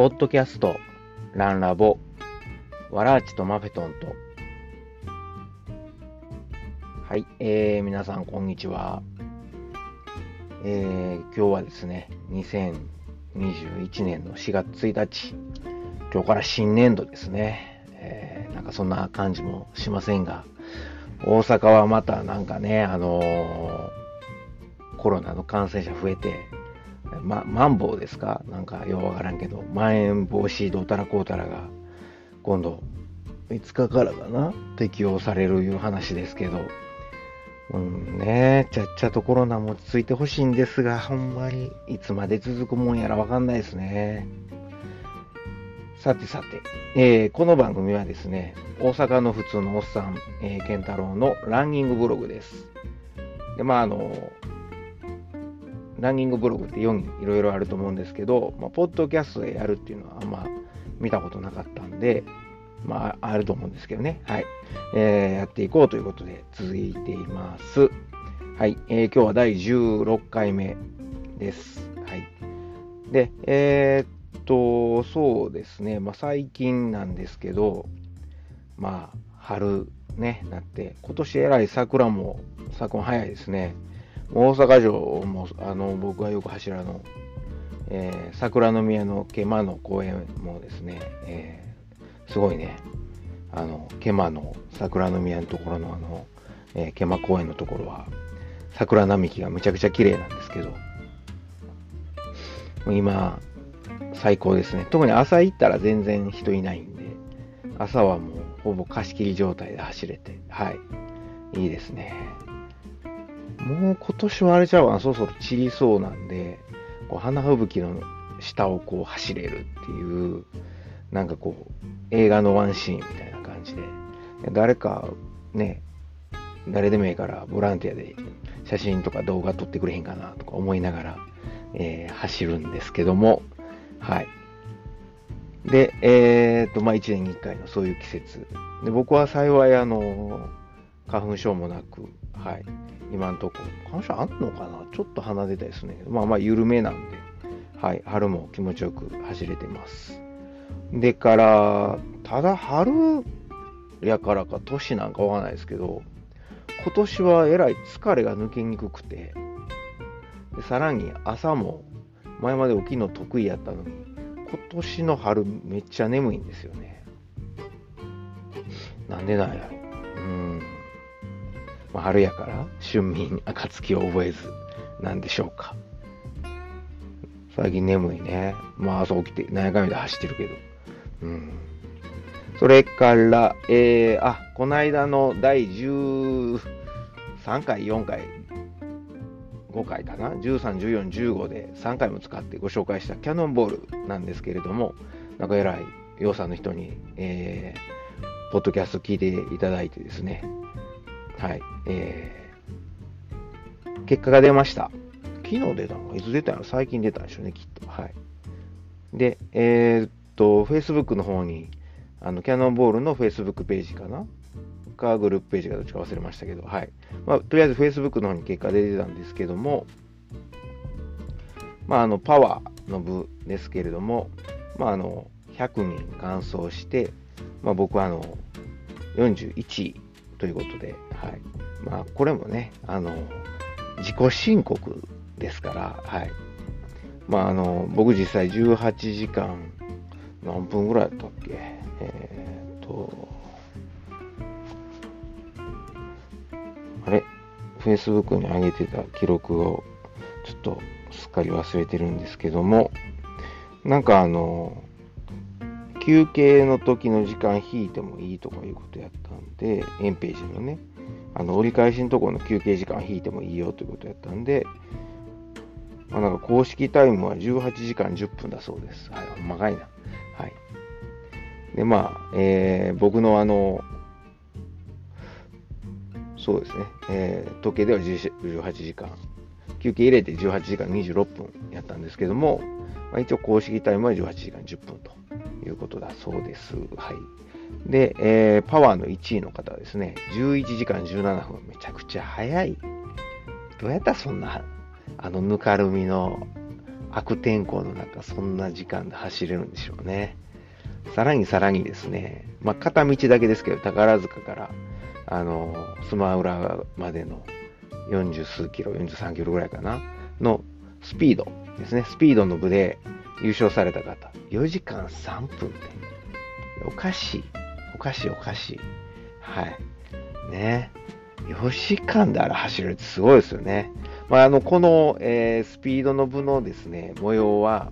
ポッドキャスト、ランラボ、ワラーチとマフェトンと。はい、えー、皆さん、こんにちは。えー、今日はですね、2021年の4月1日、今日から新年度ですね。えー、なんかそんな感じもしませんが、大阪はまたなんかね、あのー、コロナの感染者増えて、ま、マンボウですか？なんかようわからんけど、まん延防止どうたらこうたらが、今度、5日からかな？適用されるいう話ですけど、うんね、ちゃっちゃとコロナも落ち着いてほしいんですが、ほんまにいつまで続くもんやらわかんないですね。さてさて、えー、この番組はですね、大阪の普通のおっさん、えー、健太郎のランニングブログです。で、まあ、あの、ランニングブログって世にいろいろあると思うんですけど、まあ、ポッドキャストでやるっていうのはあんま見たことなかったんで、まあ、あると思うんですけどね。はい。えー、やっていこうということで続いています。はい。えー、今日は第16回目です。はい。で、えー、っと、そうですね。まあ、最近なんですけど、まあ、春ね、なって、今年えらい桜も、咲くも早いですね。大阪城もあの僕がよく走るの、えー、桜の宮の毛馬の公園もですね、えー、すごいね。あの毛馬の桜の宮のところのあの、えー、毛馬公園のところは桜並木がむちゃくちゃ綺麗なんですけど今最高ですね。特に朝行ったら全然人いないんで朝はもうほぼ貸し切り状態で走れてはい。いいですね。もう今年はあれちゃうわ、そろそろ散りそうなんで、こう花吹雪の下をこう走れるっていう、なんかこう、映画のワンシーンみたいな感じで、誰かね、誰でもいいからボランティアで写真とか動画撮ってくれへんかなとか思いながら、えー、走るんですけども、はい。で、えー、っと、まあ、1年に1回のそういう季節。で、僕は幸い、あの、花粉症もなく、はい。今んとこ。花粉症あんのかな？ちょっと鼻出たですね。まあまあ緩めなんで、はい。春も気持ちよく走れてます。でから、ただ春やからか年なんかわかんないですけど、今年はえらい疲れが抜けにくくて、でさらに朝も前まで起きるの得意やったのに、今年の春めっちゃ眠いんですよね。なんでなんやろ。うん。まあ、春やから春眠暁を覚えずなんでしょうか。最近眠いね。まあ朝起きて、何やかんやで走ってるけど。うん。それから、えー、あ、この間の第13回、4回、5回かな ?13、14、15で3回も使ってご紹介したキャノンボールなんですけれども、なんか偉い、洋さんの人に、えー、ポッドキャスト聞いていただいてですね、はい。えー、結果が出ました。昨日出たの？いつ出たの？最近出たんでしょうね、きっと。はい。で、えー、っと、Facebook の方に、あの、キャノンボールの Facebook ページかな？か、グループページかどっちか忘れましたけど、はい。まあ、とりあえず Facebook の方に結果出てたんですけども、まあ、あの、パワーの部ですけれども、まあ、あの、100人完走して、まあ、僕はあの、41位ということで、はい。まあ、これもね、あの、自己申告ですから、はい。まあ、あの、僕実際18時間、何分ぐらいだったっけ？えー、っと、あれ ?Facebook に上げてた記録を、ちょっとすっかり忘れてるんですけども、なんかあの、休憩の時の時間引いてもいいとかいうことやったんで、エンページのね、あの折り返しのところの休憩時間引いてもいいよということやったんで、まあ、なんか公式タイムは18時間10分だそうです。はい、ほんまかいな。はい。で、まあ、えー、僕のあの、そうですね、えー、時計では18時間、休憩入れて18時間26分やったんですけども、まあ、一応公式タイムは18時間10分ということだそうです。はい。で、えー、パワーの1位の方はですね、11時間17分、めちゃくちゃ早い。どうやったらそんな、あのぬかるみの悪天候の中、そんな時間で走れるんでしょうね。さらにさらにですね、まあ、片道だけですけど、宝塚から、あの、スマウラまでの40数キロ、43キロぐらいかな、のスピードですね。スピードの部で優勝された方。4時間3分って。おかしい。おかしいおかしい。はい。ね。4時間であれ走れるってすごいですよね。まあ、あの、この、えー、スピードの部のですね、模様は、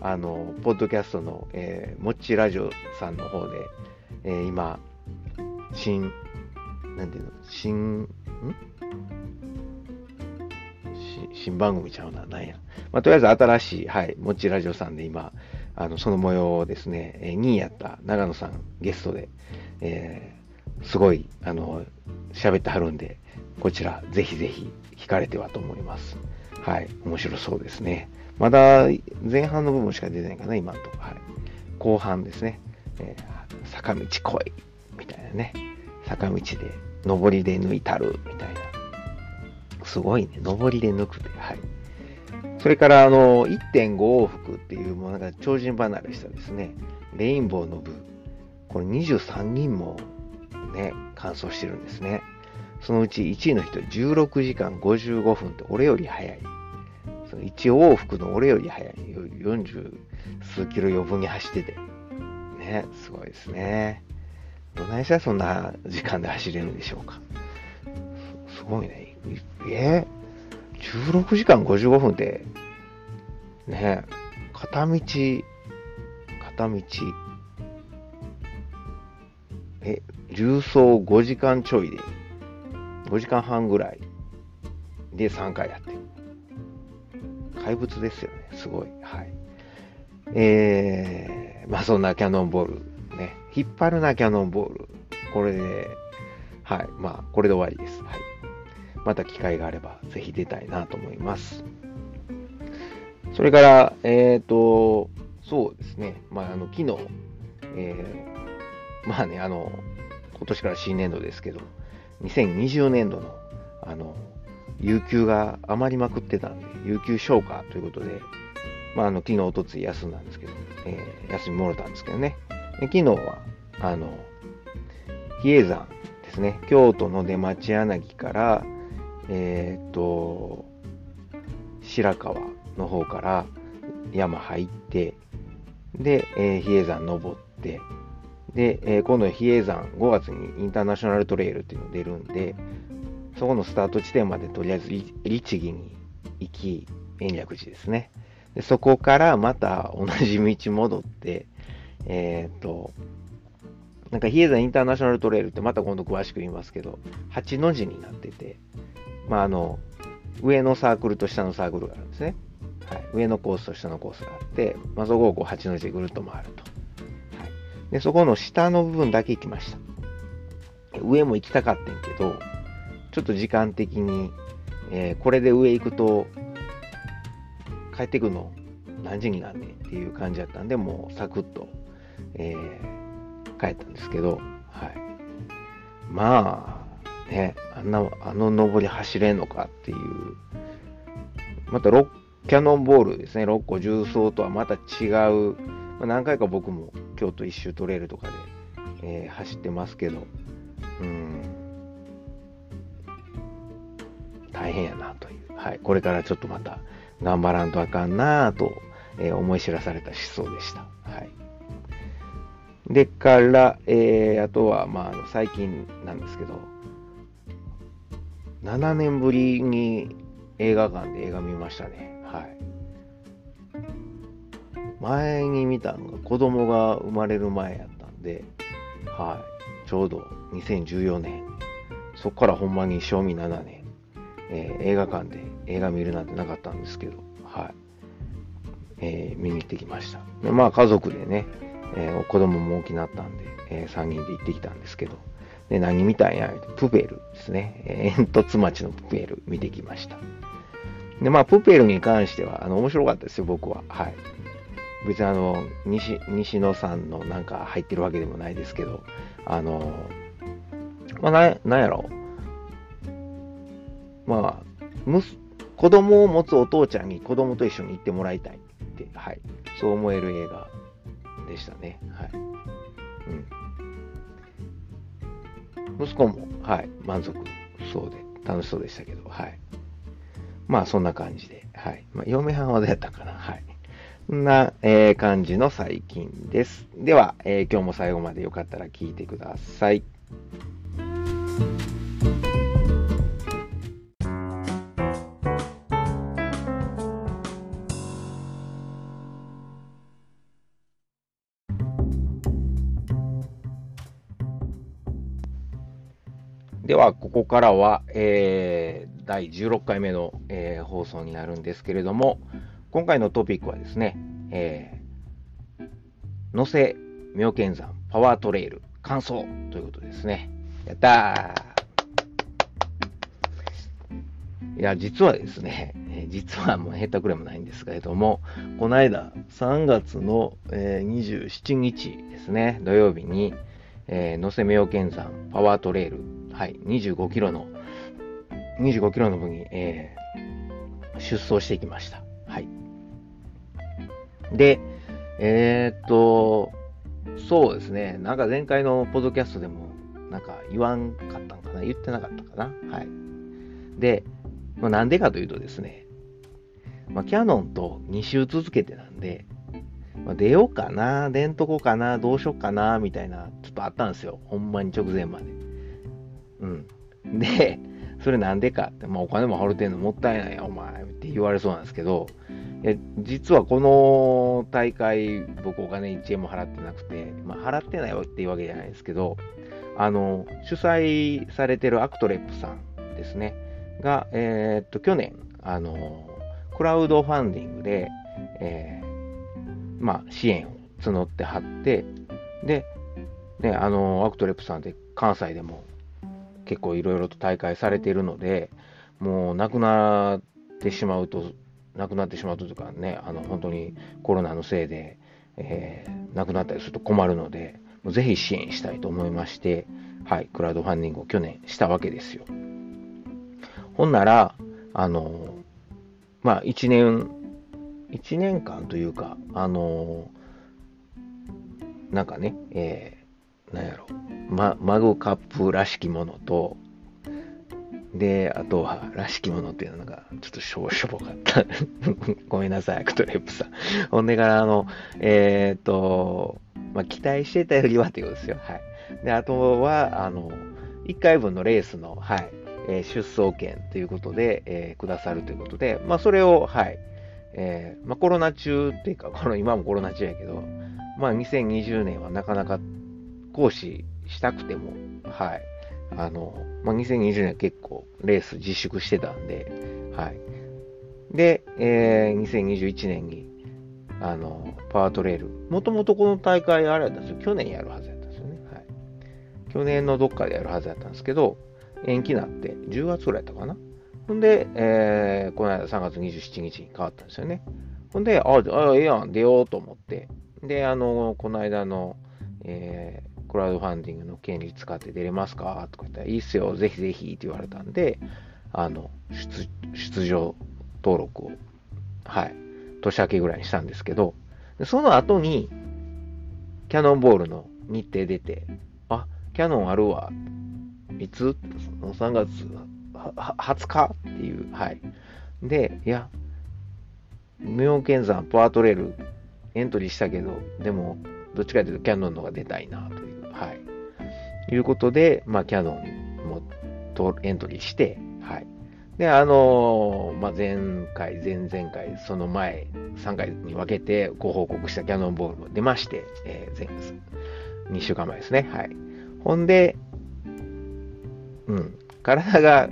あの、ポッドキャストの、えー、もっちラジオさんの方で、えー、今、新、なんていうの、新、ん？新番組ちゃうな、なんや。まあ、とりあえず新しい、はい、もちラジオさんで今、あの、その模様をですね、えー、2位やった長野さんゲストで、えー、すごい、あの、喋ってはるんで、こちら、ぜひぜひ聞かれてはと思います。はい、面白そうですね。まだ前半の部分しか出てないかな、今のところ。はい、後半ですね、えー、坂道来いみたいなね。坂道で、上りで抜いたるみたいな。すごいね、上りで抜くって。はい。それから、あの、1.5往復っていう、もうなんか超人離れしたですね、レインボーの部。これ23人もね、完走してるんですね。そのうち1位の人16時間55分って俺より早い。その1往復の俺より早い。40数キロ余分に走ってて。ね、すごいですね。どないしたらそんな時間で走れるんでしょうか。すごいね。えー、16時間55分って、ね、片道、片道、え、重走5時間ちょいで5時間半ぐらいで3回やってる。怪物ですよね。すごい。はい。えー、まあそんなキャノンボール。ね。引っ張るな、キャノンボール。これで、はい。まあ、これで終わりです。はい。また機会があれば、ぜひ出たいなと思います。それから、えっ、ー、と、そうですね。まあ、あの、昨日、えー、まあね、あの、今年から新年度ですけど、2020年度の、あの、有給が余りまくってたんで、有給消化ということで、まあ、あの、昨日、おとつい休んだんですけど、えー、休みもろたんですけどね。で昨日は、あの、比叡山ですね。京都の出町柳から、えっ、と、白川の方から山入って、で、えー、比叡山登って、で、えー、今度比叡山5月にインターナショナルトレイルっていうの出るんで、そこのスタート地点までとりあえず律儀に行き、延暦寺ですね。でそこからまた同じ道戻って、えっ、と、なんか比叡山インターナショナルトレイルってまた今度詳しく言いますけど、8の字になってて、まああの、上のサークルと下のサークルがあるんですね。はい、上のコースと下のコースがあって、まあ、そこをこう8の字でぐるっと回ると。はいで、そこの下の部分だけ行きました。上も行きたかったんけど、ちょっと時間的に、えー、これで上行くと、帰ってくるの何時になんねんっていう感じだったんで、もうサクッと、えー、帰ったんですけど、はい。まあ、ね、あんな、あの登り走れんのかっていう、また6キャノンボールですね、6個重曹とはまた違う、まあ、何回か僕も京都一周トレイルとかで、えー、走ってますけど、うん、大変やなという、はい、これからちょっとまた頑張らんとあかんなと、えー、思い知らされた思想でした。はい、でから、えー、あとは、まあ、最近なんですけど、7年ぶりに映画館で映画見ましたね。はい。前に見たのが子供が生まれる前やったんで、はい、ちょうど2014年、そこからほんまに賞味7年、えー、映画館で映画見るなんてなかったんですけど、はい、えー、見に行ってきました。まあ家族でね、えー、子供も大きなったんで、えー、3人で行ってきたんですけど、で何見たんやプペルですね、煙突町のプペル見てきました。で、まあ、プペルに関しては、あの、面白かったですよ、僕は。はい。別にあの西西野さんのなんか入ってるわけでもないですけど、あの、まあ、ななんやろう。まあ、むす子供を持つお父ちゃんに子供と一緒に行ってもらいたいって、はい、そう思える映画でしたね。はい。うん。息子も、はい、満足そうで、楽しそうでしたけど、はい。まあ、そんな感じで、はい。まあ、嫁はんはどうやったかな、はい。そんな、えー、感じの最近です。では、えー、今日も最後までよかったら聞いてください。では、ここからは、えー、第16回目の、えー、放送になるんですけれども、今回のトピックはですね、えー、野瀬妙見山パワートレイル完走ということですね。やったーいや、実はですね、実はもう下手くれもないんですけれども、この間、3月の、えー、27日ですね、土曜日に、えー、野瀬妙見山パワートレイル、はい、25キロの、25キロの分に、えー、出走してきました。はい。で、えー、っと、そうですね。なんか前回のポッドキャストでも、なんか言わんかったんかな？言ってなかったかな？はい。で、まあ、なんでかというとですね、まあ、キャノンと2週続けてなんで、まあ、出ようかな、出んとこかな、どうしようかな、みたいな、ちょっとあったんですよ。ほんまに直前まで。うん。で、それなんでかって、まあ、お金も払ってんのもったいないよ、お前って言われそうなんですけど、いや実はこの大会、僕お金1円も払ってなくて、まあ、払ってないっていうわけじゃないですけど、あの、主催されてるアクトレップさんですね、が、えー、っと、去年、あの、クラウドファンディングで、えー、まあ、支援を募ってはって、で、ね、あの、アクトレップさんって関西でも結構いろいろと大会されているので、もう亡くなってしまうと亡くなってしまうというかね、あの本当にコロナのせいで、えー、亡くなったりすると困るので、ぜひ支援したいと思いまして、はい、クラウドファンディングを去年したわけですよ。ほんなら、あの、まあ、1年、1年間というか、あの、なんかね、えー、なんやろ、ま、マグカップらしきものと、で、あとは、らしきものっていうのが、ちょっとしょぼしょぼかった。ごめんなさい、アクトレップさん。ほんでから、あの、えっ、ー、と、まあ、期待してたよりはっていうことですよ。はい。で、あとは、あの、1回分のレースの、はい、え、出走権ということで、えー、くださるということで、まあ、それを、はい、えー、まあ、コロナ中っていうか、この今もコロナ中やけど、まあ、2020年はなかなか行使したくても、はい、あの、まあ、2020年は結構レース自粛してたんで、はい。で、えー、2021年に、あの、パワートレール。もともとこの大会あれだったんですよ。去年やるはずだったんですよね。はい。去年のどっかでやるはずだったんですけど、延期になって、10月ぐらいだったかな。ほんで、えー、この間3月27日に変わったんですよね。ほんで、ああ、ええやん、出ようと思って。で、あの、この間の、えクラウドファンディングの権利使って出れますかとか言ったら、いいっすよ、ぜひぜひって言われたんで、あの、出、出場登録を、はい、年明けぐらいにしたんですけど、その後に、キャノンボールの日程出て、あ、キャノンあるわ。いつ ?3 月20日っていう、はい。で、いや、妙見山パワートレールエントリーしたけど、でも、どっちかというとキャノンのが出たいなという、はい。いうことで、まあ、キャノンもとエントリーして、はい。で、あのー、まあ、前回、前々回、その前、3回に分けてご報告したキャノンボールも出まして、えー、前、2週間前ですね。はい。ほんで、うん、体が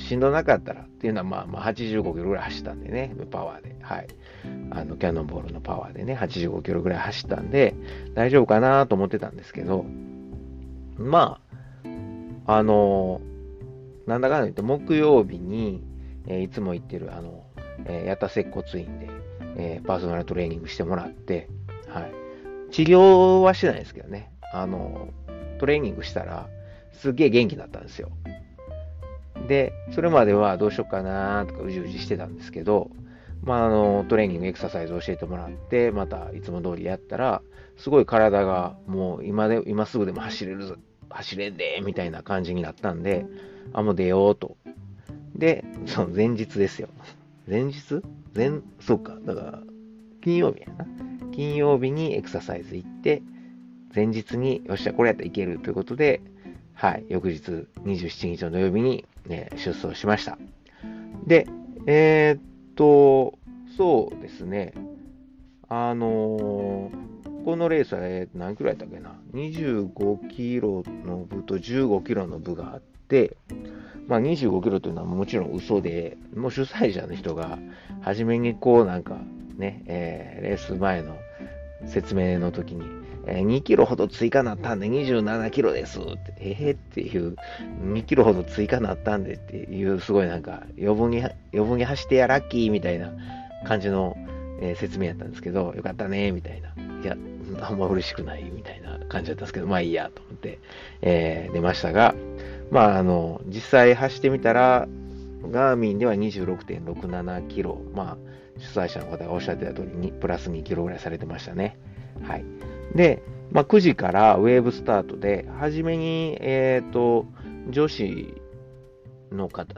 しんどなかったらっていうのは、まあ、まあ、85キロぐらい走ったんでね、パワーで。はい。あの、キャノンボールのパワーでね、85キロぐらい走ったんで、大丈夫かなと思ってたんですけど、まあ、あの、なんだかんだ言って木曜日に、えー、いつも行ってる、あの、えー、やった接骨院で、えー、パーソナルトレーニングしてもらって、はい。治療はしてないですけどね、あの、トレーニングしたら、すげえ元気だったんですよ。で、それまではどうしようかなとかうじうじしてたんですけど、まあ、あの、トレーニング、エクササイズ教えてもらって、またいつも通りやったら、すごい体がもう今で、今すぐでも走れるぞ、走れんで、みたいな感じになったんで、あ、もう出ようと。で、その前日ですよ。前日？前、そうか。だから、金曜日やな。金曜日にエクササイズ行って、前日に、よっしゃ、これやったらいけるということで、はい、翌日27日の土曜日に、ね、出走しました。で、えー、っと、そうですね、あのー、このレースは、えー、何キロやったっけな、25キロの部と15キロの部があって、まあ、25キロというのはもちろん嘘で、もう主催者の人が、初めにこうなんかね、えー、レース前の説明の時に、2キロほど追加なったんで27キロですって、えー、っていう、2キロほど追加なったんでっていう、すごいなんか、余分に、余分に走ってやラッキーみたいな感じの、えー、説明やったんですけど、よかったね、みたいな。いや、あんま嬉しくないみたいな感じだったんですけど、まあいいやと思って、えー、出ましたが、まああの、実際走ってみたら、ガーミンでは26.67キロ、まあ、主催者の方がおっしゃってた通りに、プラス2キロぐらいされてましたね。はい。で、まあ、9時からウェーブスタートで、はじめに、えっ、ー、と、女子の方、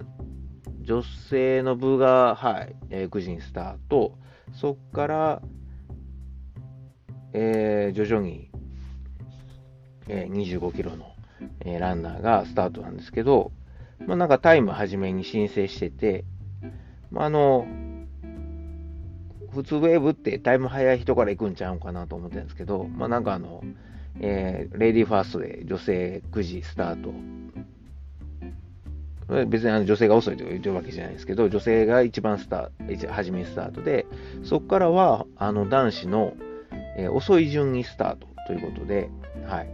女性の部が、はい、えー、9時にスタート。そこから、えー、徐々に、えー、25キロの、えー、ランナーがスタートなんですけど、まあ、なんかタイムはじめに申請してて、まあ、あの、普通ウェーブってタイム早い人から行くんちゃうかなと思ってるんですけど、まあなんかあの、えー、レディーファーストで女性9時スタート。別にあの女性が遅いと言ってるわけじゃないですけど、女性が一番スタート、初めスタートで、そこからはあの男子の、えー、遅い順にスタートということで、はい。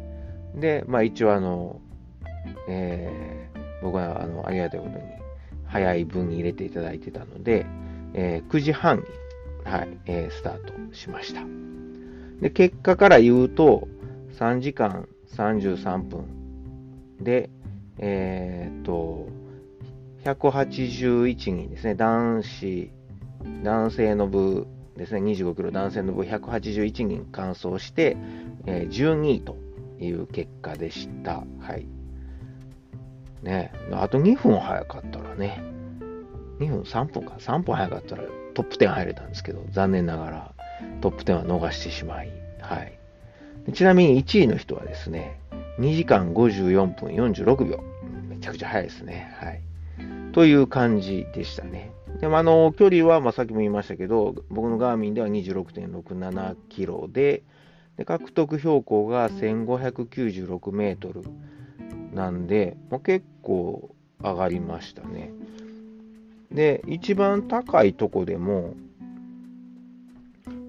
で、まあ一応あの、えー、僕はあのありがたいことに早い分に入れていただいてたので、えー、9時半にはい、えー、スタートしました。で、結果から言うと、3時間33分で、えー、っと、181人ですね、男子、男性の部ですね、25キロ男性の部181人完走して、えー、12位という結果でした。はい。ね、あと2分早かったらね、2分3分か、3分早かったらトップ10入れたんですけど、残念ながらトップ10は逃してしまい、はい。ちなみに1位の人はですね、2時間54分46秒。めちゃくちゃ早いですね。はい。という感じでしたね。でもあの、距離は、まあ、さっきも言いましたけど、僕のガーミンでは26.67キロで、で獲得標高が1596メートルなんで、もう結構上がりましたね。で、一番高いとこでも、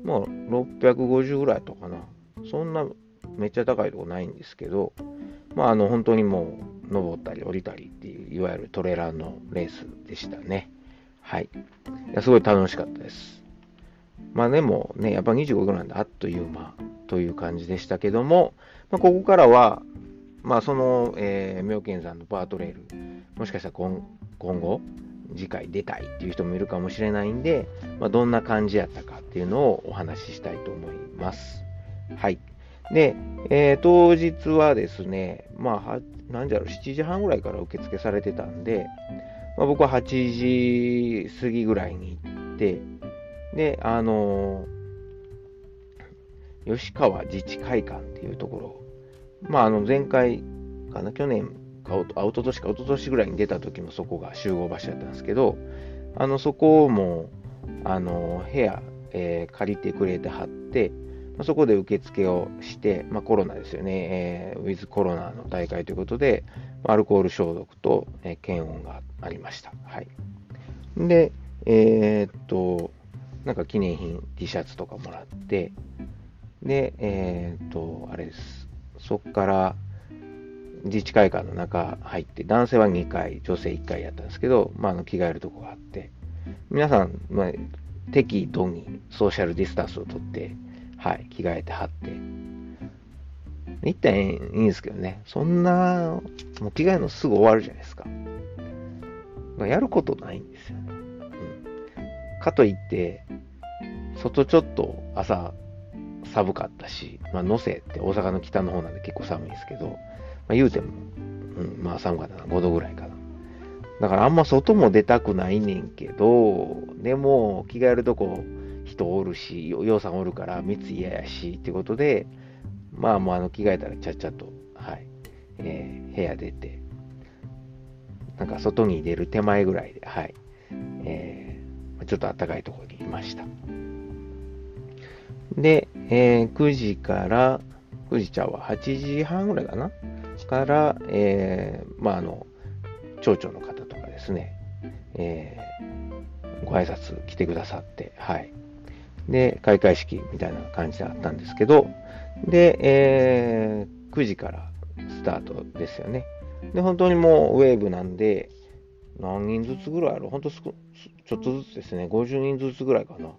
まあ、650ぐらいとかな。そんなめっちゃ高いとこないんですけど、まあ、あの、本当にもう、登ったり降りたりっていう、いわゆるトレーラーのレースでしたね。はい。いやすごい楽しかったです。まあでもね、やっぱ25ぐらいなんであっという間という感じでしたけども、まあ、ここからは、まあその、えー、妙見山のバートレール、もしかしたら今今後、次回出たいっていう人もいるかもしれないんで、まあ、どんな感じやったかっていうのをお話ししたいと思います。はい。で、えー、当日はですね、まあ、なんだろう、7時半ぐらいから受付されてたんで、まあ、僕は8時過ぎぐらいに行って、で、あのー、吉川自治会館っていうところ、まあ、あの、前回かな、去年あ、おととしか、おととしぐらいに出た時もそこが集合場所だったんですけど、あの、そこをも、あの、部屋、えー、借りてくれてはって、まあ、そこで受付をして、まあ、コロナですよね、えー、ウィズコロナの大会ということで、アルコール消毒と、えー、検温がありました。はい。で、えー、っと、なんか記念品 T シャツとかもらって、で、えー、っと、あれです。そっから、自治会館の中入って、男性は2回、女性1回やったんですけど、まあ、あの着替えるとこがあって、皆さん、まあ、適度にソーシャルディスタンスをとって、はい、着替えてはって、一旦いいんですけどね、そんな、もう着替えのすぐ終わるじゃないですか。やることないんですよね。うん、かといって、外ちょっと朝寒かったし、まあ、能勢って大阪の北の方なんで結構寒いんですけど、あ、言うても、うん、まあ寒かったな、5度ぐらいかな。だからあんま外も出たくないねんけど、でも着替えるとこ人おるし、ようさんおるから密嫌やしってことで、まあもうあの着替えたらちゃっちゃと、はい、えー、部屋出て、なんか外に出る手前ぐらいで、はい、えー、ちょっと暖かいところにいました。で、えー、9時から、9時ちゃうわ、8時半ぐらいかなから、えー、まああの、町長の方とかですね、えー、ご挨拶来てくださって、はい。で、開会式みたいな感じであったんですけど、で、えー、9時からスタートですよね。で、本当にもうウェーブなんで、何人ずつぐらいある本当ちょっとずつですね、50人ずつぐらいかな、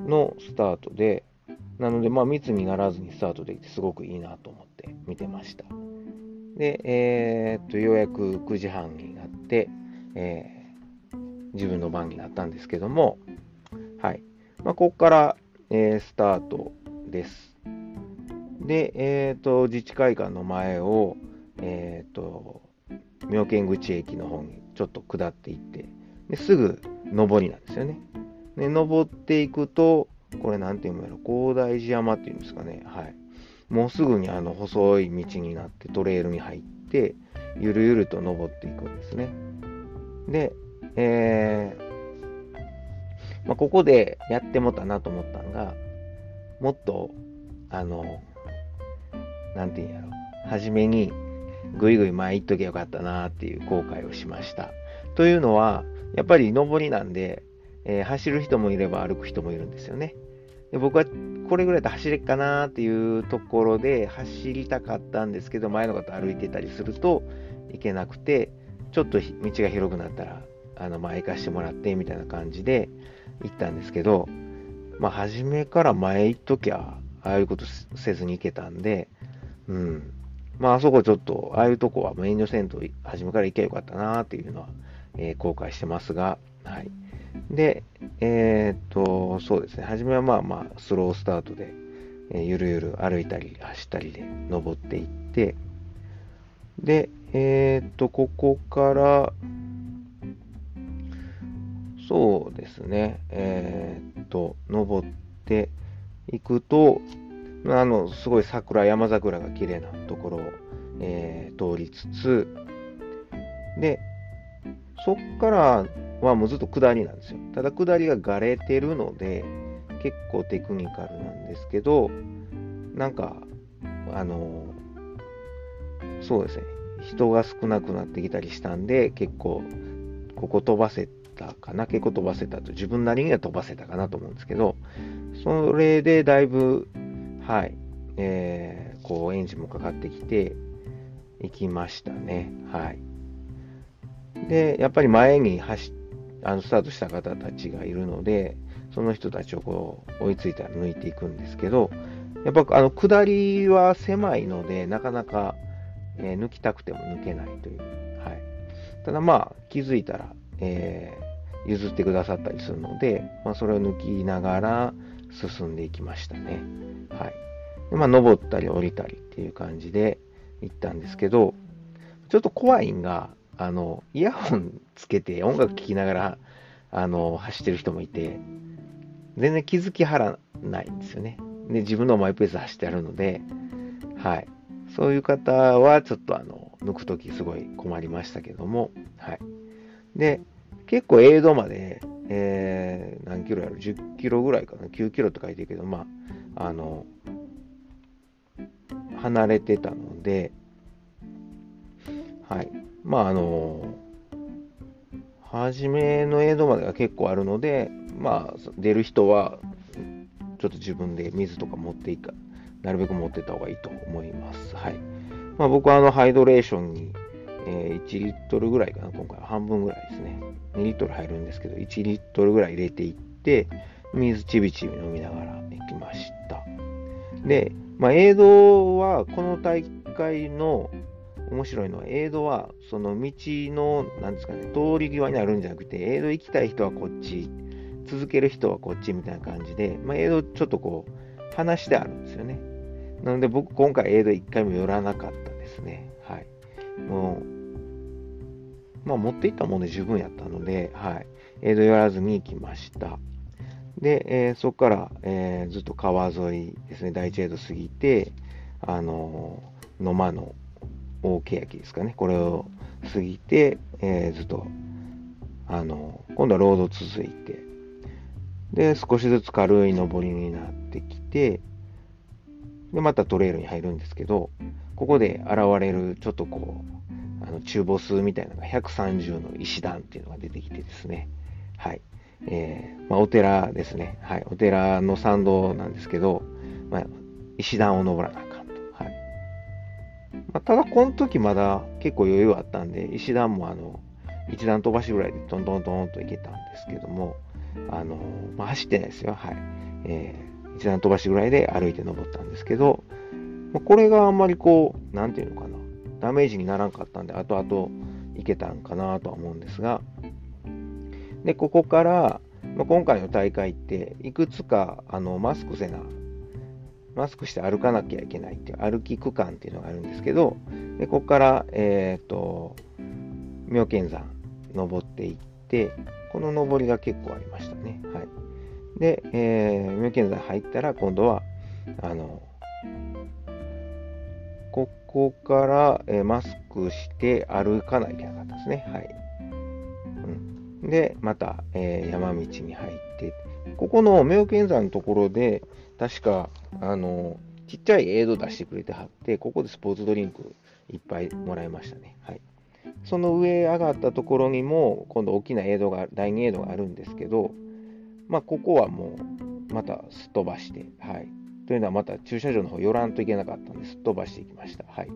のスタートで、なので、まあ、密にならずにスタートできて、すごくいいなと思って見てました。で、えー、っと、ようやく9時半になって、えー、自分の番になったんですけども、はい。まあ、ここから、えー、スタートです。で、えっ、と、自治会館の前を、えっ、と、妙見口駅の方にちょっと下っていって、ですぐ上りなんですよね。で、登っていくと、これなんていうのやろ、広大寺山っていうんですかね。はい。もうすぐにあの細い道になってトレイルに入って、ゆるゆると登っていくんですね。で、えー、まあ、ここでやってもたなと思ったのが、もっと、あの、なんていうんやろ、初めにぐいぐい前行っときゃよかったなっていう後悔をしました。というのは、やっぱり上りなんで、えー、走る人もいれば歩く人もいるんですよね。で僕はこれぐらいで走れっかなっていうところで走りたかったんですけど、前の方歩いてたりするといけなくて、ちょっと道が広くなったら、あの前行かしてもらってみたいな感じで行ったんですけど、まあ、初めから前行っときゃ、ああいうことせずに行けたんで、うん。まあ、あそこちょっと、ああいうとこは遠慮せんと初めから行けばよかったなっていうのは、えー、後悔してますが、はい。で、えー、っと、そうですね。初めはまあまあ、スロースタートで、えー、ゆるゆる歩いたり走ったりで登っていって、で、えー、っと、ここから、そうですね、えー、っと、登っていくと、あの、すごい桜、山桜が綺麗なところを、えー、通りつつ、で、そっからはもうずっと下りなんですよ。ただ下りががれてるので、結構テクニカルなんですけど、なんか、あの、そうですね、人が少なくなってきたりしたんで、結構、ここ飛ばせたかな、結構飛ばせたと、自分なりには飛ばせたかなと思うんですけど、それでだいぶはい、えー、こうエンジンもかかってきていきましたね。はい。で、やっぱり前に走あのスタートした方たちがいるので、その人たちをこう追いついたら抜いていくんですけど、やっぱあの下りは狭いので、なかなか、えー、抜きたくても抜けないという。はい、ただまあ、気づいたら、えー、譲ってくださったりするので、まあ、それを抜きながら進んでいきましたね。はい。でまあ、登ったり降りたりっていう感じで行ったんですけど、ちょっと怖いんが、あの、イヤホンつけて音楽聴きながら、あの、走ってる人もいて、全然気づきはらないんですよね。で、自分のマイペース走ってあるので、はい。そういう方は、ちょっとあの、抜くときすごい困りましたけども、はい。で、結構、エイドまで、えー、何キロやろ ?10 キロぐらいかな ?9 キロって書いてるけど、まあ、あの、離れてたので、はい。まあ、あの、初めのエイドまでが結構あるので、まあ、出る人は、ちょっと自分で水とか持っていか、なるべく持ってった方がいいと思います。はい。まあ、僕はあの、ハイドレーションに、え、1リットルぐらいかな、今回は半分ぐらいですね。2リットル入るんですけど、1リットルぐらい入れていって、水ちびちび飲みながら行きました。で、まあ、映像はこの大会の、面白いのは、エイドは、その道の、なんですかね、通り際にあるんじゃなくて、エイド行きたい人はこっち、続ける人はこっちみたいな感じで、まあ、エイドちょっとこう、話してあるんですよね。なので僕、今回エイド1回も寄らなかったですね。はい。もう、まあ、持っていったもので十分やったので、はい。エイド寄らずに行きました。で、えー、そこから、えー、ずっと川沿いですね、第一エイド過ぎて、あのー、野間の大欅ですかね、これを過ぎて、えー、ずっと、あの今度はロード続いて、で、少しずつ軽い上りになってきて、で、またトレイルに入るんですけど、ここで現れる、ちょっとこう、あの中ボスみたいなのが130の石段っていうのが出てきてですね、はい。えー、まあ、お寺ですね。はい。お寺の参道なんですけど、まあ、石段を登らなあかん。まあ、ただ、この時まだ結構余裕あったんで、石段もあの、一段飛ばしぐらいでトントントンと行けたんですけども、あの、まあ、走ってないですよ。はい。えー、一段飛ばしぐらいで歩いて登ったんですけど、まあ、これがあんまりこう、なんていうのかな、ダメージにならんかったんで、後々行けたんかなとは思うんですが、で、ここから、まあ、今回の大会って、いくつかあのマスクせな、マスクして歩かなきゃいけないっていう歩き区間っていうのがあるんですけど、でここから、えっ、ー、と、妙見山登っていって、この登りが結構ありましたね。はい。で、えー、妙見山入ったら、今度は、あの、ここから、えー、マスクして歩かないといけなかったですね。はい。うんで、また、えー、山道に入って、ここの妙見山のところで、確か、あの、ちっちゃいエイド出してくれてはって、ここでスポーツドリンクいっぱいもらいましたね。はい。その上上がったところにも、今度大きなエイドが、第2エイドがあるんですけど、まあ、ここはもう、またすっ飛ばして、はい。というのは、また駐車場の方寄らんといけなかったんで、すっ飛ばしていきました。はい。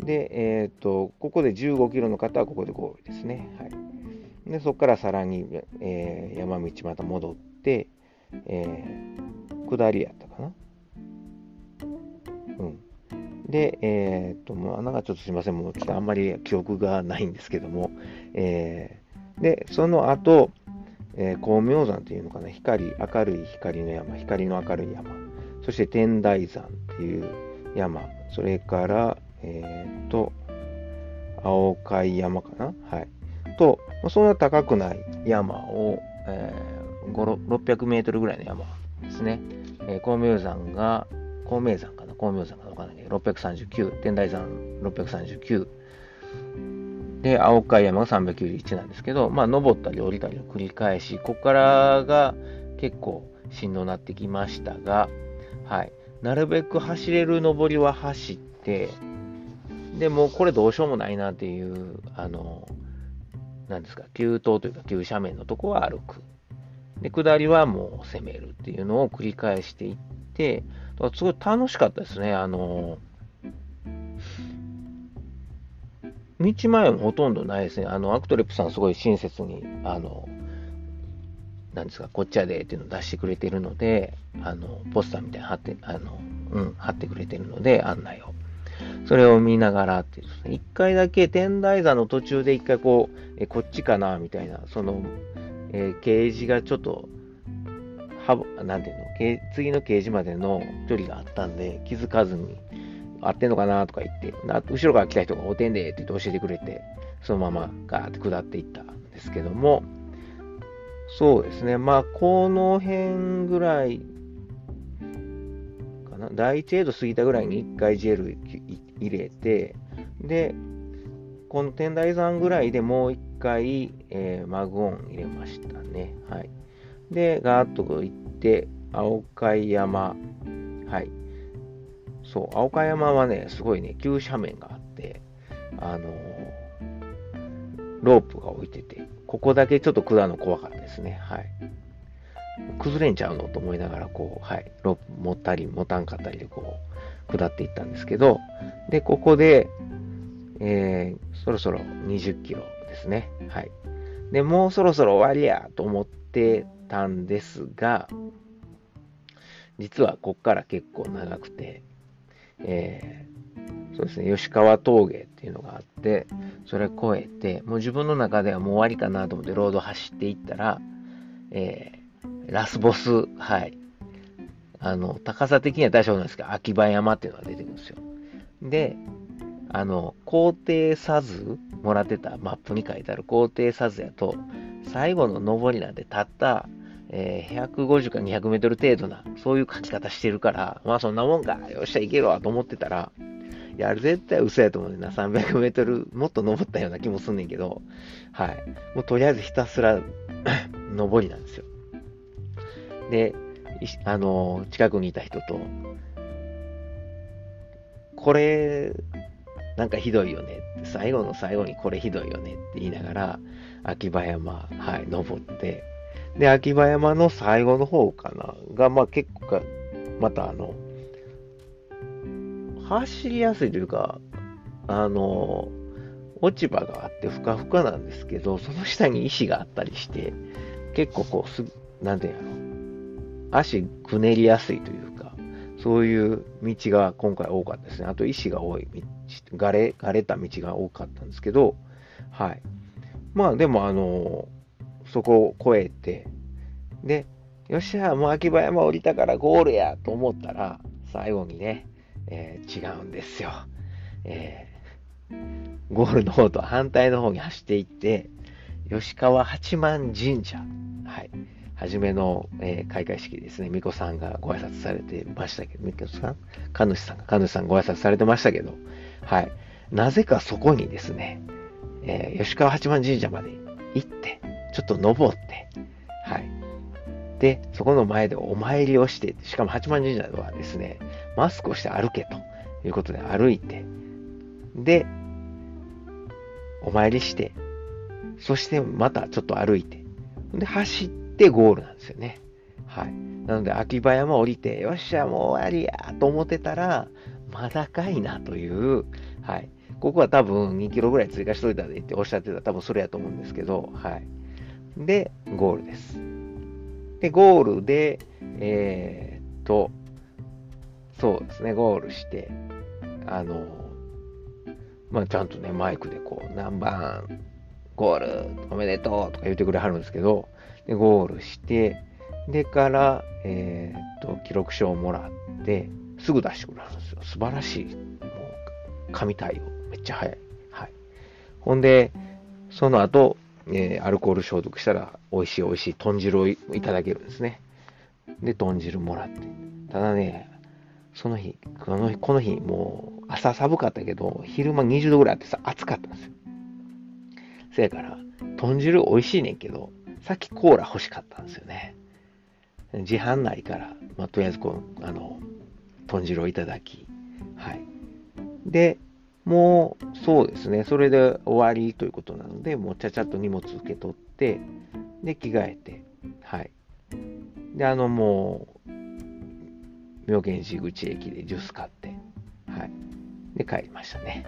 で、えっ、と、ここで15キロの方はここでゴールですね。はい。でそこからさらに、えー、山道また戻って、えー、下りやったかな。うん。で、えー、っと、もうなんかちょっとすいません、もうちょっとあんまり記憶がないんですけども、えー、で、その後、えー、光明山っていうのかな、光、明るい光の山、光の明るい山、そして天台山っていう山、それから、えー、っと、青海山かなはい。と、そんな高くない山を、えー、600メートルぐらいの山ですね。えー、光明山が、光明山かな？光明山かわかんないけど、639、天台山639、で、青海山が391なんですけど、まあ、登ったり降りたりを繰り返し、ここからが結構しんどなってきましたが、はい。なるべく走れる登りは走って、でもこれどうしようもないなっていう、あの、なんですか、急登というか急斜面のとこは歩く。で、下りはもう攻めるっていうのを繰り返していって、すごい楽しかったですね。あの、道迷いもほとんどないですね。あの、アクトレップさんすごい親切に、あの、なんですか、こっちやでっていうのを出してくれてるので、あの、ポスターみたいに貼って、あの、うん、貼ってくれてるので、案内を。それを見ながらっていう、ね、一回だけ天台座の途中で一回こう、えこっちかなみたいな、その、えー、ケージがちょっと、はなんていうの、次のケージまでの距離があったんで、気づかずに、合ってんのかなとか言って、後ろから来た人がおてんでって言って教えてくれて、そのままガーって下っていったんですけども、そうですね、まあ、この辺ぐらいかな、第1エイド過ぎたぐらいに1回ジェル入れて、で、この天台山ぐらいでもう一回、えー、マグオン入れましたね。はい。で、ガーッと行って、青海山。はい。そう、青海山はね、すごいね、急斜面があって、あの、ロープが置いてて、ここだけちょっと下るの怖かったですね。はい。崩れんちゃうのと思いながら、こう、はい、ロープ持ったり持たんかったりで、こう、下っていったんですけど、で、ここで、えー、そろそろ20キロですね。はい。で、もうそろそろ終わりやと思ってたんですが、実はこっから結構長くて、えー、そうですね、吉川峠っていうのがあって、それ越えて、もう自分の中ではもう終わりかなと思ってロード走っていったら、えー、ラスボス、はい。あの、高さ的には大丈夫なんですけど、秋葉山っていうのが出てくるんですよ。で、あの、高低差図、もらってたマップに書いてある高低差図やと、最後の上りなんてたった、えー、150か200メートル程度な、そういう書き方してるから、まあそんなもんか、よっしゃいけるわと思ってたら、いや、あれ絶対嘘やと思うねな。300メートル、もっと登ったような気もすんねんけど、はい。もうとりあえずひたすら 登りなんですよ。で、あの、近くにいた人と、これ、なんかひどいよねって、最後の最後にこれひどいよねって言いながら、秋葉山、はい、登って、で、秋葉山の最後の方かな、が、まあ結構か、またあの、走りやすいというか、あの、落ち葉があってふかふかなんですけど、その下に石があったりして、結構こうす、なんていうの、足くねりやすいというか、そういう道が今回多かったですね。あと石が多い道、がれ、がれた道が多かったんですけど、はい。まあでもあの、そこを越えて、で、よっしゃ、もう秋葉山降りたからゴールやと思ったら、最後にね、えー、違うんですよ。えー、ゴールの方と反対の方に走っていって、吉川八幡神社、はい、初めの、えー、開会式ですね、巫女さんがご挨拶されてましたけど、巫女さん？神主さんが、神主さんご挨拶されてましたけど、はい、なぜかそこにですね、えー、吉川八幡神社まで行って、ちょっと登って、はい。で、そこの前でお参りをして、しかも八幡神社はですね、マスクをして歩けということで歩いて、で、お参りして、そしてまたちょっと歩いて、で、走ってゴールなんですよね。はい。なので、秋葉山降りて、よっしゃ、もう終わりやと思ってたら、まだかいなという、はい。ここは多分2キロぐらい追加しといたでっておっしゃってた多分それやと思うんですけど、はい。で、ゴールです。で、ゴールで、えー、っと、そうですね、ゴールして、あの、まあ、ちゃんとね、マイクでこう、何番、ゴール、おめでとうとか言ってくれはるんですけど、で、ゴールして、でから、えー、っと、記録書をもらって、すぐ出してくれるんですよ。素晴らしい。もう、神対応。めっちゃ早い。はい。ほんで、その後、えー、アルコール消毒したら、美味しい美味しい豚汁をいただけるんですね。で、豚汁もらって。ただね、その日、この日、この日、もう朝寒かったけど、昼間20度ぐらいあってさ、暑かったんですよ。せやから、豚汁美味しいねんけど、さっきコーラ欲しかったんですよね。自販内から、まあ、とりあえずこう、あの、豚汁をいただき、はい。で、もう、そうですね、それで終わりということなので、もうちゃちゃっと荷物受け取って、で、着替えて、はい。で、あの、もう、妙見寺口駅でジュース買って、はい。で、帰りましたね。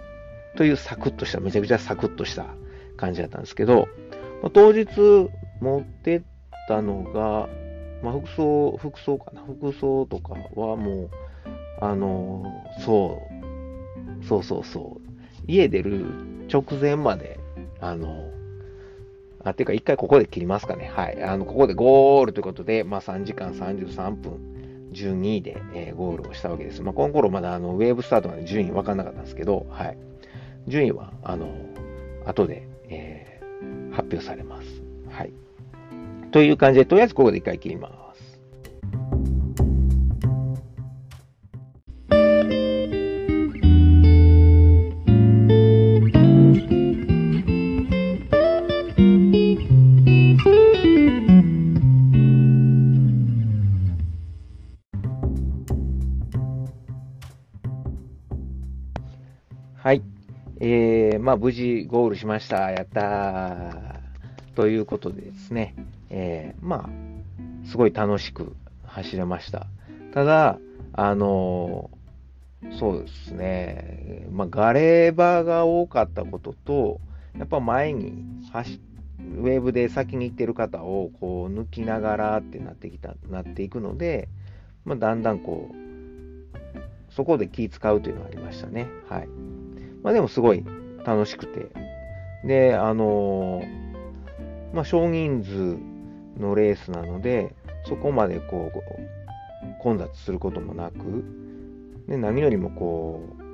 というサクッとした、めちゃくちゃサクッとした感じだったんですけど、まあ、当日持ってったのが、まあ、服装、服装かな。服装とかはもう、あの、そう、そうそうそう。家出る直前まで、あの、あ、ていうか一回ここで切りますかね。はい。あの、ここでゴールということで、まあ3時間33分12位で、えー、ゴールをしたわけです。まあ、この頃まだあのウェーブスタートまで順位分かんなかったんですけど、はい、順位はあの後で、えー、発表されます。はい。という感じで、とりあえずここで一回切ります。あ、無事ゴールしました。やったー。ということでですね、えー、まあ、すごい楽しく走れました。ただ、あのー、そうですね、まあ、ガレーバーが多かったことと、やっぱ前に走ウェーブで先に行ってる方をこう抜きながらってなってきた、なっていくので、まあ、だんだんこう、そこで気使うというのがありましたね。はい。まあでもすごい楽しくて。で、あの、まあ少人数のレースなので、そこまでこう、混雑することもなく、で何よりもこう、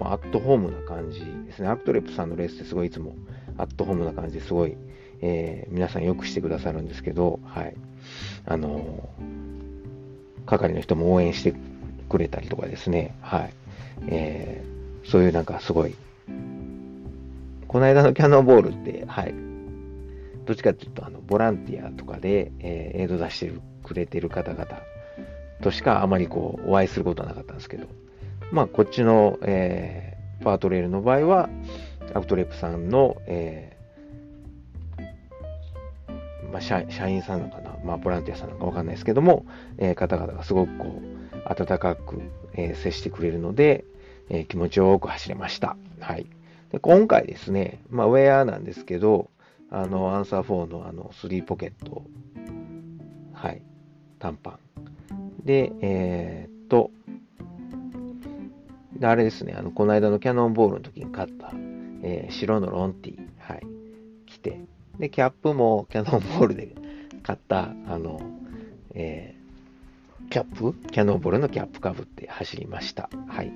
まあ、アットホームな感じですね。アクトレップさんのレースってすごいいつもアットホームな感じですごい、えー、皆さんよくしてくださるんですけど、はい。あのー、係の人も応援してくれたりとかですね、はい。えー、そういうなんかすごい、この間のキャノンボールって、はい。どっちかっていうと、あの、ボランティアとかで、えー、映像出してくれてる方々としかあまりこう、お会いすることはなかったんですけど、まあ、こっちの、えー、パートレールの場合は、アクトレップさんの、えー、まあ社、社員さんなのかな、まあ、ボランティアさんなのかわかんないですけども、えー、方々がすごくこう、温かく、えー、接してくれるので、えー、気持ちよく走れました。はい。で今回ですね、まあ、ウェアなんですけど、あの、アンサー4のあの、3ポケット、はい、短パン。で、えー、っと、で、あれですね、あの、この間のキャノンボールの時に買った、えー、白のロンティ、はい、着て、で、キャップもキャノンボールで買った、あの、えー、キャップ？キャノンボールのキャップかぶって走りました。はい。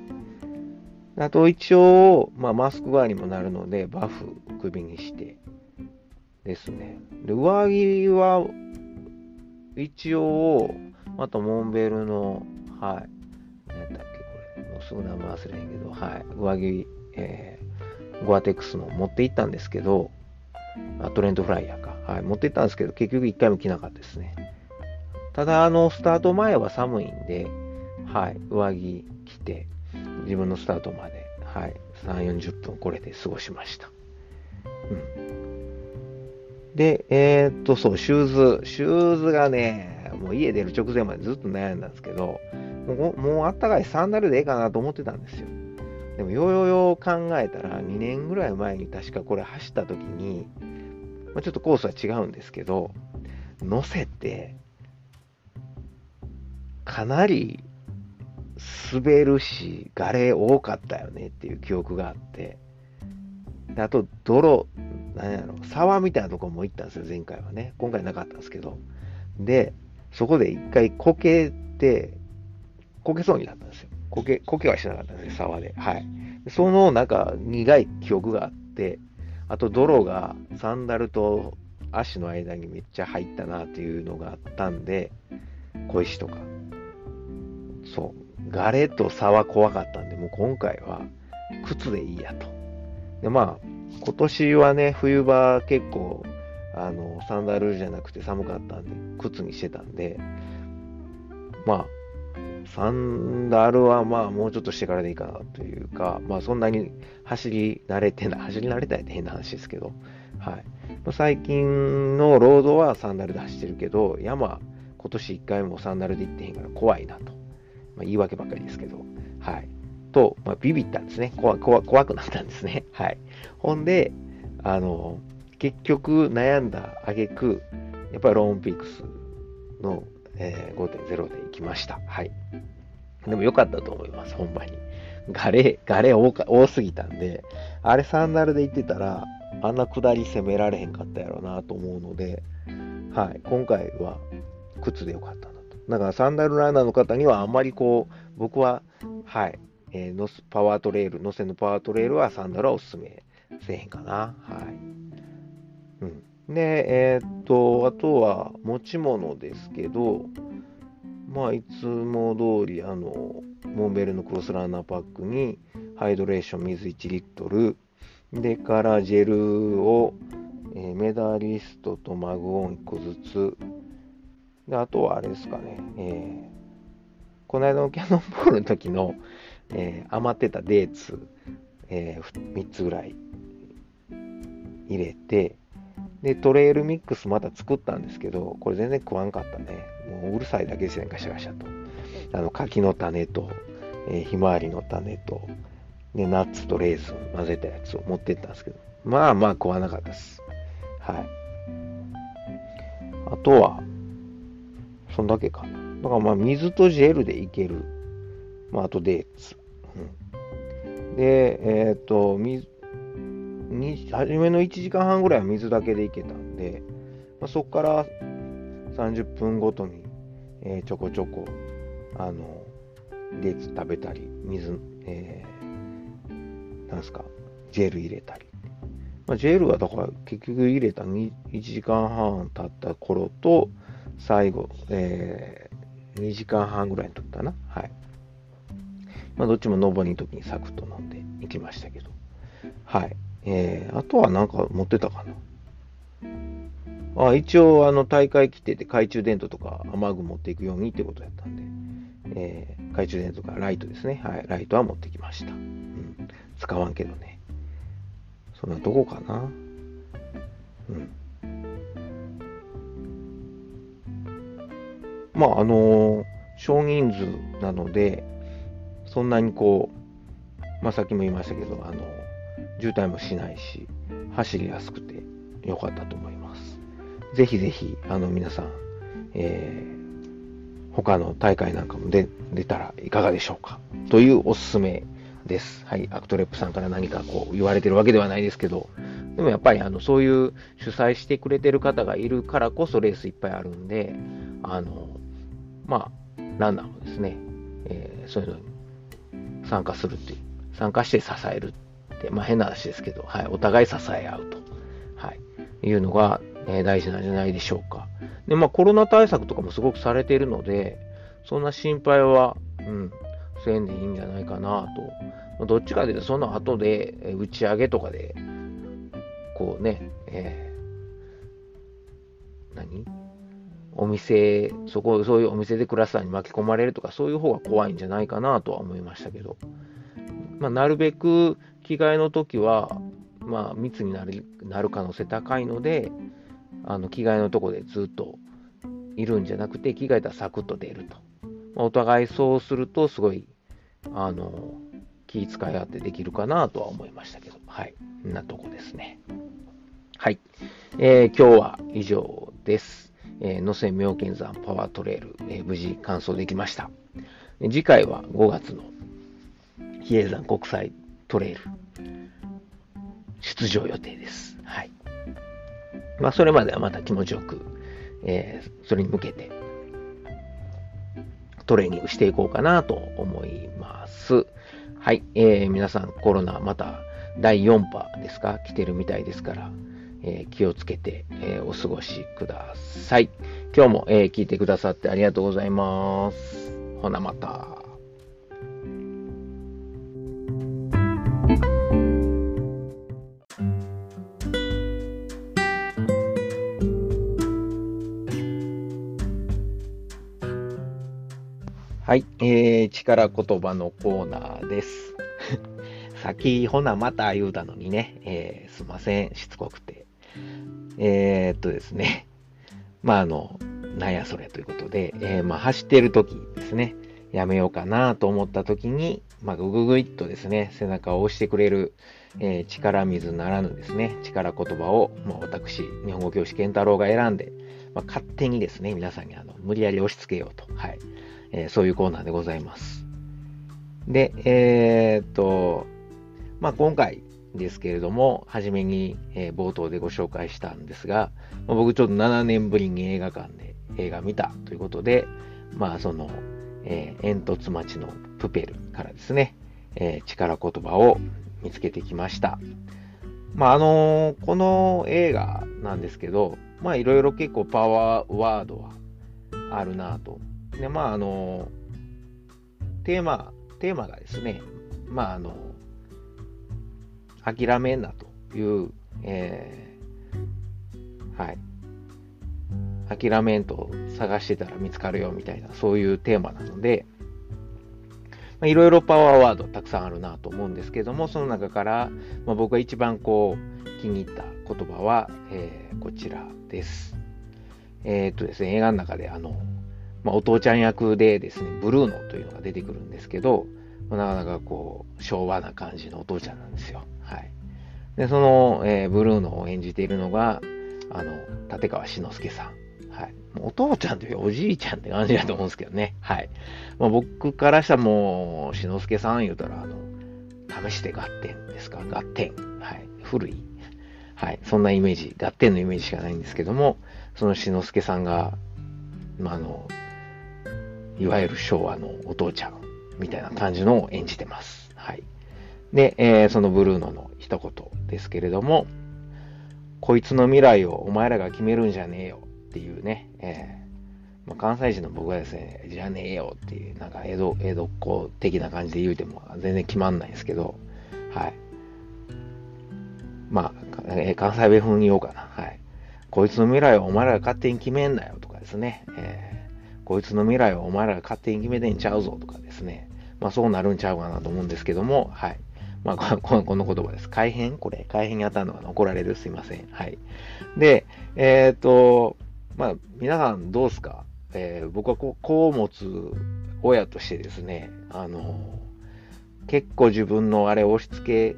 あと一応、まあ、マスク代わりにもなるので、バフ首にして、ですね。で、上着は、一応、またモンベルの、はい、何やったっけ、これ、もうすぐ名前忘れへんけど、はい、上着、えー、ゴアテックスの持って行ったんですけど、あトレントフライヤーか、はい、持って行ったんですけど、結局一回も着なかったですね。ただ、あの、スタート前は寒いんで、はい、上着着て、自分のスタートまで、はい、3、40分これで過ごしました。うん。で、えー、っと、そう、シューズ。シューズがね、もう家出る直前までずっと悩んだんですけど、もう、もうあったかいサンダルでええかなと思ってたんですよ。でも、よよよ考えたら、2年ぐらい前に確かこれ走った時に、まあ、ちょっとコースは違うんですけど、乗せて、かなり滑るし、ガレー多かったよねっていう記憶があって、であと、泥、なんやろ、沢みたいなとこも行ったんですよ、前回はね。今回なかったんですけど。で、そこで一回こけて、こけそうになったんですよ。こけ、こけはしなかったんですよ、沢で。はい。そのなんか苦い記憶があって、あと泥がサンダルと足の間にめっちゃ入ったなっていうのがあったんで、小石とか。そう。ガレと沢怖かったんで、もう今回は靴でいいやと。で、まあ、今年はね、冬場結構、あの、サンダルじゃなくて寒かったんで、靴にしてたんで、まあ、サンダルはまあもうちょっとしてからでいいかなというか、まあそんなに走り慣れてない、走り慣れたいって変な話ですけど、はい。最近のロードはサンダルで走ってるけど、山、今年1回もサンダルで行ってへんから怖いなと。まあ言い訳ばっかりですけど、はい。と、まあ、ビビったんですね。怖怖怖くなったんですね。はい。ほんで、あの、結局悩んだ挙句、やっぱりローンピックスの、えー、5.0で行きました。はい。でも良かったと思います、ほんまに。ガレ、ガレ多多すぎたんで、あれサンダルで行ってたら、あんな下り攻められへんかったやろうなと思うので、はい、今回は靴でよかったな。だからサンダルランナーの方にはあまりこう、僕は、はい、えー、のパワートレール、乗せのパワートレールはサンダルはおすすめせへんかな。はい。うん。で、えー、っと、あとは持ち物ですけど、まあ、いつも通り、あの、モンベルのクロスランナーパックに、ハイドレーション水1リットル、でからジェルを、えー、メダリストとマグオン1個ずつ、であとはあれですかね、えー、この間のキャノンボールの時の、えー、余ってたデーツ、えー、3つぐらい入れて、で、トレイルミックスまた作ったんですけど、これ全然食わんかったね。もううるさいだけですね、ガシャガシャと。あの、柿の種と、え、ひまわりの種と、で、ナッツとレーズン混ぜたやつを持ってったんですけど、まあまあ食わなかったです。はい。あとは、そんだけか。だからまあ水とジェルでいけるまあ、あとデーツ。うん、で、えっ、と、水、初めの1時間半ぐらいは水だけでいけたんで、まあ、そこから30分ごとに、えー、ちょこちょこ、あの、デーツ食べたり、水、えー、なんすか、ジェル入れたり。まあ、ジェルはだから結局入れた 1, 1時間半経った頃と、最後、えー、2時間半ぐらいにとったな。はい。まあ、どっちも上りの時にサクッと飲んでいきましたけど。はい。えー、あとはなんか持ってたかな。あ一応、あの、大会来てて懐中電灯とか雨具持っていくようにってことやったんで、えー、懐中電灯とかライトですね。はい。ライトは持ってきました。うん。使わんけどね。そんなとこかな。うん。まあ、あの、少人数なので、そんなにこう、まあ、さっきも言いましたけど、あの、渋滞もしないし、走りやすくて良かったと思います。ぜひぜひ、あの、皆さん、えー、他の大会なんかも出出たらいかがでしょうか？というおすすめです。はい。アクトレップさんから何かこう言われてるわけではないですけど、でもやっぱりあのそういう主催してくれてる方がいるからこそレースいっぱいあるんで、あの、まあ、ランナーもですね、えー、そういうのに参加するっていう、参加して支えるって、まあ変な話ですけど、はい、お互い支え合うと、はい、いうのが、えー、大事なんじゃないでしょうか。で、まあコロナ対策とかもすごくされているので、そんな心配は、うん、せんでいいんじゃないかなと。どっちかというと、その後で、打ち上げとかで、こうね、えー、何？お店、そこ、そういうお店でクラスターに巻き込まれるとか、そういう方が怖いんじゃないかなとは思いましたけど、まあ、なるべく着替えの時は、まあ、密になるなる可能性高いので、あの着替えのとこでずっといるんじゃなくて、着替えたらサクッと出ると。まあ、お互いそうすると、すごい、あの、気遣い合ってできるかなとは思いましたけど、はい。んなとこですね。はい。えー、今日は以上です。えー、野瀬妙見山パワートレール、えー、無事完走できました。次回は5月の比叡山国際トレイル出場予定です。はい。まあ、それまではまた気持ちよく、えー、それに向けてトレーニングしていこうかなと思います。はい。えー、皆さんコロナまた第4波ですか？来てるみたいですから、えー、気をつけて、えー、お過ごしください。今日も、えー、聞いてくださってありがとうございます。ほなまた。はい、えー、力言葉のコーナーです。先、ほなまた言うたのにね、えー、すいません、しつこくて。えー、っとですね、まあ、あの、なんやそれということで、えー、まあ、走ってる時ですね、やめようかなと思った時に、まあ、ぐぐぐいっとですね、背中を押してくれる、えー、力水ならぬですね、力言葉を、まあ、私、日本語教師健太郎が選んで、まあ、勝手にですね、皆さんにあの無理やり押し付けようと、はい、えー、そういうコーナーでございます。で、えー、っと、まあ、今回、ですけれども、初めに、えー、冒頭でご紹介したんですが、まあ、僕ちょっと7年ぶりに映画館で映画見たということで、まあその、えー、煙突町のプペルからですね、えー、力言葉を見つけてきました。まああのー、この映画なんですけど、まあいろいろ結構パワーワードはあるなと。で、まああのテーマ、テーマがですね、まああの諦めんなという、えー、はい。諦めんと探してたら見つかるよみたいな、そういうテーマなので、いろいろパワーワードたくさんあるなと思うんですけども、その中から、まあ、僕が一番こう気に入った言葉は、えー、こちらです。えー、っとですね、映画の中であの、まあ、お父ちゃん役でですね、ブルーノというのが出てくるんですけど、なかなかこう、昭和な感じのお父ちゃんなんですよ。はい。で、その、えー、ブルーノを演じているのが、あの、立川志の輔さん。はい。お父ちゃんというよりおじいちゃんって感じだと思うんですけどね。はい。まあ、僕からしたらもう、しのすけさん言うたら、あの、試して合点ですか？合点。はい。古い。はい。そんなイメージ、合点のイメージしかないんですけども、そのしのすけさんが、まあ、あの、いわゆる昭和のお父ちゃんみたいな感じのを演じてます。はい。で、えー、そのブルーノの一言ですけれども、こいつの未来をお前らが決めるんじゃねえよっていうね、えーまあ、関西人の僕はですね、じゃねえよっていう、なんか江戸、江戸っ子的な感じで言うても全然決まんないんですけど、はい。まあ、えー、関西弁風に言おうかな。はい。こいつの未来をお前らが勝手に決めんなよとかですね、えー、こいつの未来をお前らが勝手に決めてんちゃうぞとかですね、まあそうなるんちゃうかなと思うんですけども、はい。まあ、こ の言葉です。改変？これ、改変に当たるのが怒られるすいません。はい。で、えっ、ー、と、まあ、皆さんどうすか？えー、僕はこう、子を持つ親としてですね、あの、結構自分のあれを押し付け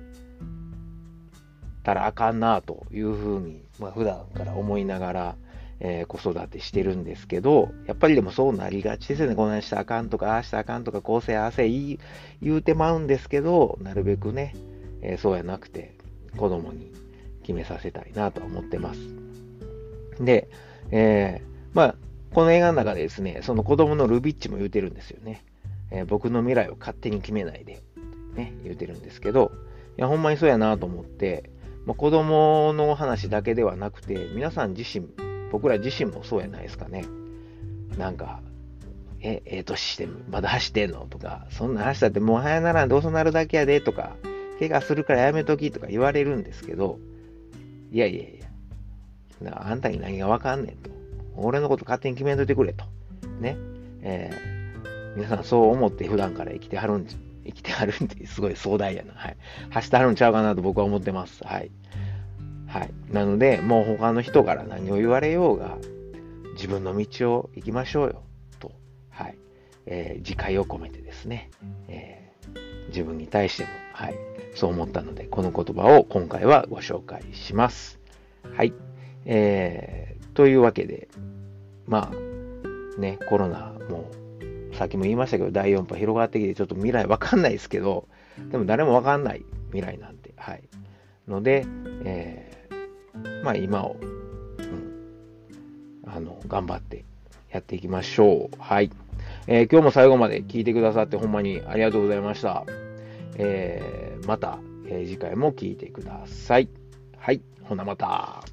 たらあかんなというふうに、まあ、普段から思いながら、えー、子育てしてるんですけど、やっぱりでもそうなりがちですよね。こないしたらあかんとか、ああしたらあかんとか、こうせああせ言言うてまうんですけど、なるべくね、えー、そうやなくて、子供に決めさせたいなと思ってます。で、えー、まあ、この映画の中でですね、その子供のルビッチも言うてるんですよね。えー、僕の未来を勝手に決めないで、ね、言うてるんですけど、いや、ほんまにそうやなと思って、まあ、子供の話だけではなくて、皆さん自身、僕ら自身もそうやないですかね。なんか、え、ええ年して、まだ走ってんのとか、そんな走ったってもう早ならんどうせなるだけやでとか、怪我するからやめときとか言われるんですけど、いやいやいや、なあんたに何がわかんねんと。俺のこと勝手に決めといてくれと。ね。えー、皆さんそう思って普段から生きてはるん、生きてはるんってすごい壮大やな。はい。走ってはるんちゃうかなと僕は思ってます。はい。はい。なので、もう他の人から何を言われようが、自分の道を行きましょうよ、と、はい。えー、自戒を込めてですね、えー、自分に対しても、はい。そう思ったので、この言葉を今回はご紹介します。はい。えー、というわけで、まあ、ね、コロナも、さっきも言いましたけど、第4波広がってきて、ちょっと未来わかんないですけど、でも誰もわかんない未来なんて、はい。ので、えまあ今を、うん、あの、頑張ってやっていきましょう。はい。えー、今日も最後まで聞いてくださってほんまにありがとうございました。えー、また、えー、次回も聞いてください。はい。ほなまた。